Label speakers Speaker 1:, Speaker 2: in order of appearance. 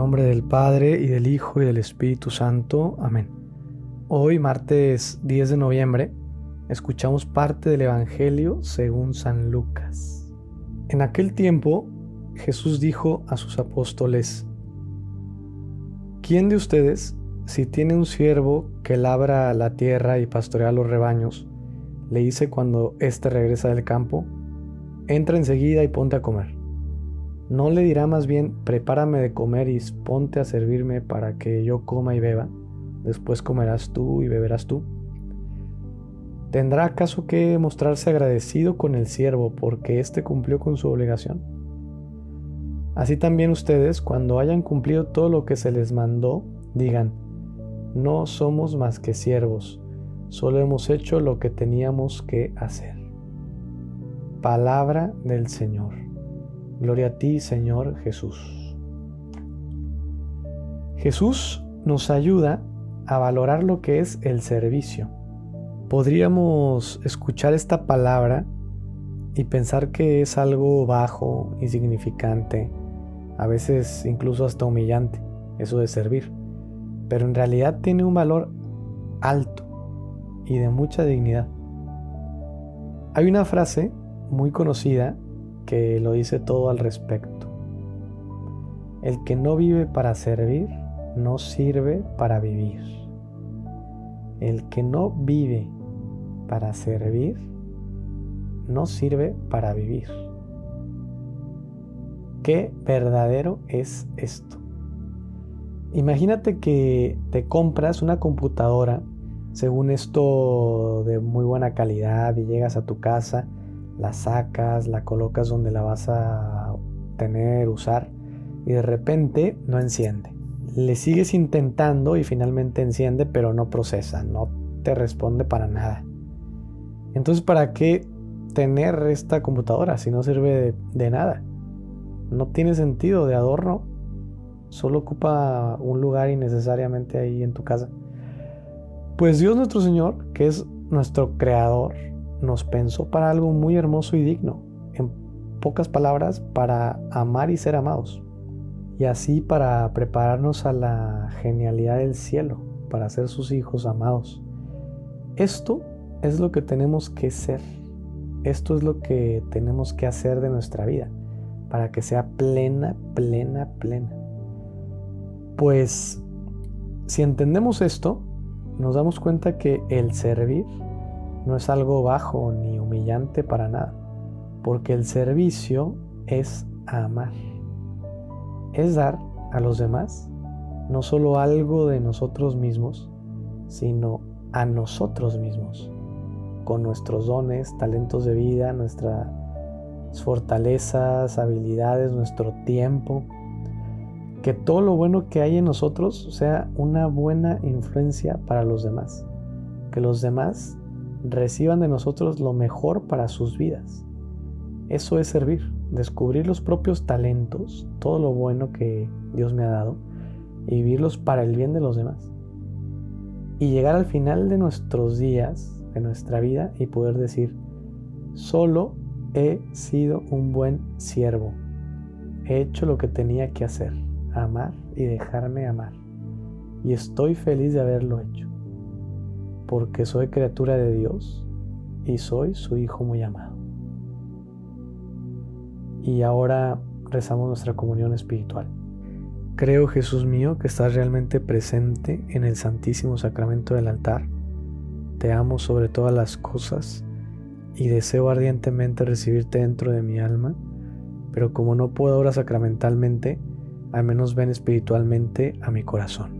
Speaker 1: nombre del Padre y del Hijo y del Espíritu Santo. Amén. Hoy, martes 10 de noviembre, escuchamos parte del Evangelio según San Lucas. En aquel tiempo, Jesús dijo a sus apóstoles, ¿quién de ustedes, si tiene un siervo que labra la tierra y pastorea los rebaños, le dice cuando éste regresa del campo, entra enseguida y ponte a comer? ¿No le dirá más bien, prepárame de comer y ponte a servirme para que yo coma y beba? Después comerás tú y beberás tú. ¿Tendrá acaso que mostrarse agradecido con el siervo porque éste cumplió con su obligación? Así también ustedes, cuando hayan cumplido todo lo que se les mandó, digan, no somos más que siervos, solo hemos hecho lo que teníamos que hacer. Palabra del Señor. Gloria a ti, Señor Jesús. Jesús nos ayuda a valorar lo que es el servicio. Podríamos escuchar esta palabra y pensar que es algo bajo, insignificante, a veces incluso hasta humillante, eso de servir. Pero en realidad tiene un valor alto y de mucha dignidad. Hay una frase muy conocida que lo dice todo al respecto. El que no vive para servir, no sirve para vivir. El que no vive para servir, no sirve para vivir. Qué verdadero es esto. Imagínate que te compras una computadora, según esto de muy buena calidad, y llegas a tu casa la sacas, la colocas donde la vas a tener, usar, y de repente no enciende. Le sigues intentando y finalmente enciende, pero no procesa, no te responde para nada. Entonces, ¿para qué tener esta computadora si no sirve de, de nada? No tiene sentido de adorno, solo ocupa un lugar innecesariamente ahí en tu casa. Pues Dios nuestro Señor, que es nuestro creador, nos pensó para algo muy hermoso y digno. En pocas palabras, para amar y ser amados. Y así para prepararnos a la genialidad del cielo, para ser sus hijos amados. Esto es lo que tenemos que ser. Esto es lo que tenemos que hacer de nuestra vida para que sea plena, plena, plena. Pues si entendemos esto, nos damos cuenta que el servir no es algo bajo ni humillante para nada, porque el servicio es amar, es dar a los demás no solo algo de nosotros mismos, sino a nosotros mismos, con nuestros dones, talentos de vida, nuestras fortalezas, habilidades, nuestro tiempo, que todo lo bueno que hay en nosotros sea una buena influencia para los demás, que los demás reciban de nosotros lo mejor para sus vidas. Eso es servir, descubrir los propios talentos, todo lo bueno que Dios me ha dado y vivirlos para el bien de los demás. Y llegar al final de nuestros días, de nuestra vida y poder decir, solo he sido un buen siervo. He hecho lo que tenía que hacer, amar y dejarme amar. Y estoy feliz de haberlo hecho porque soy criatura de Dios y soy su Hijo muy amado. Y ahora rezamos nuestra comunión espiritual. Creo, Jesús mío, que estás realmente presente en el Santísimo Sacramento del altar. Te amo sobre todas las cosas y deseo ardientemente recibirte dentro de mi alma, pero como no puedo ahora sacramentalmente, al menos ven espiritualmente a mi corazón.